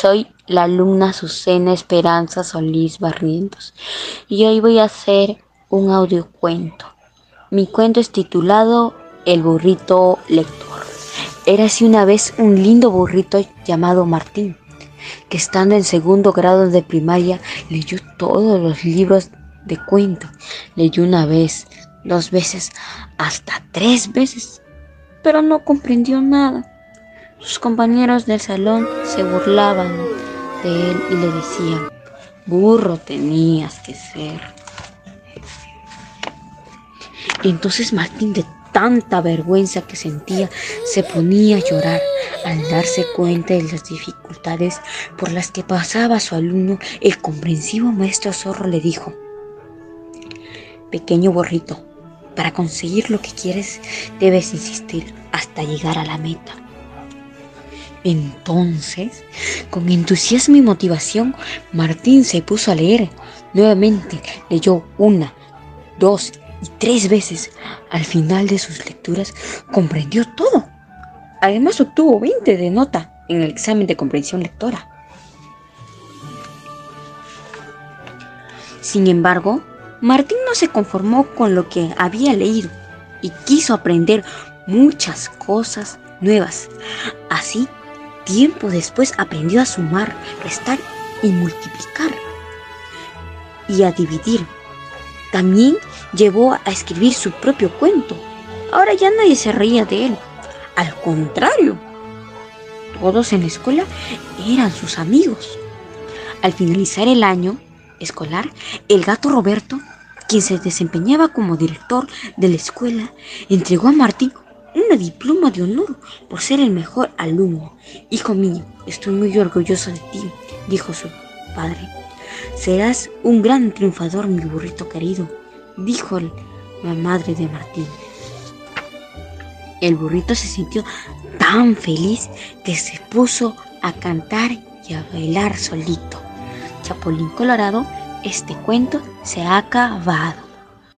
Soy la alumna Azucena Esperanza Solís Barrientos y hoy voy a hacer un audiocuento. Mi cuento es titulado El burrito lector. Era así una vez un lindo burrito llamado Martín, que estando en segundo grado de primaria leyó todos los libros de cuento. Leyó una vez, dos veces, hasta tres veces, pero no comprendió nada. Sus compañeros del salón se burlaban de él y le decían, burro tenías que ser. Entonces Martín de tanta vergüenza que sentía se ponía a llorar al darse cuenta de las dificultades por las que pasaba su alumno. El comprensivo maestro zorro le dijo, pequeño burrito, para conseguir lo que quieres debes insistir hasta llegar a la meta. Entonces, con entusiasmo y motivación, Martín se puso a leer. Nuevamente leyó una, dos y tres veces. Al final de sus lecturas comprendió todo. Además obtuvo 20 de nota en el examen de comprensión lectora. Sin embargo, Martín no se conformó con lo que había leído y quiso aprender muchas cosas nuevas. Así Tiempo después aprendió a sumar, restar y multiplicar y a dividir. También llevó a escribir su propio cuento. Ahora ya nadie se reía de él. Al contrario, todos en la escuela eran sus amigos. Al finalizar el año escolar, el gato Roberto, quien se desempeñaba como director de la escuela, entregó a Martín una diploma de honor por ser el mejor alumno. Hijo mío, estoy muy orgulloso de ti, dijo su padre. Serás un gran triunfador, mi burrito querido, dijo la madre de Martín. El burrito se sintió tan feliz que se puso a cantar y a bailar solito. Chapulín Colorado, este cuento se ha acabado.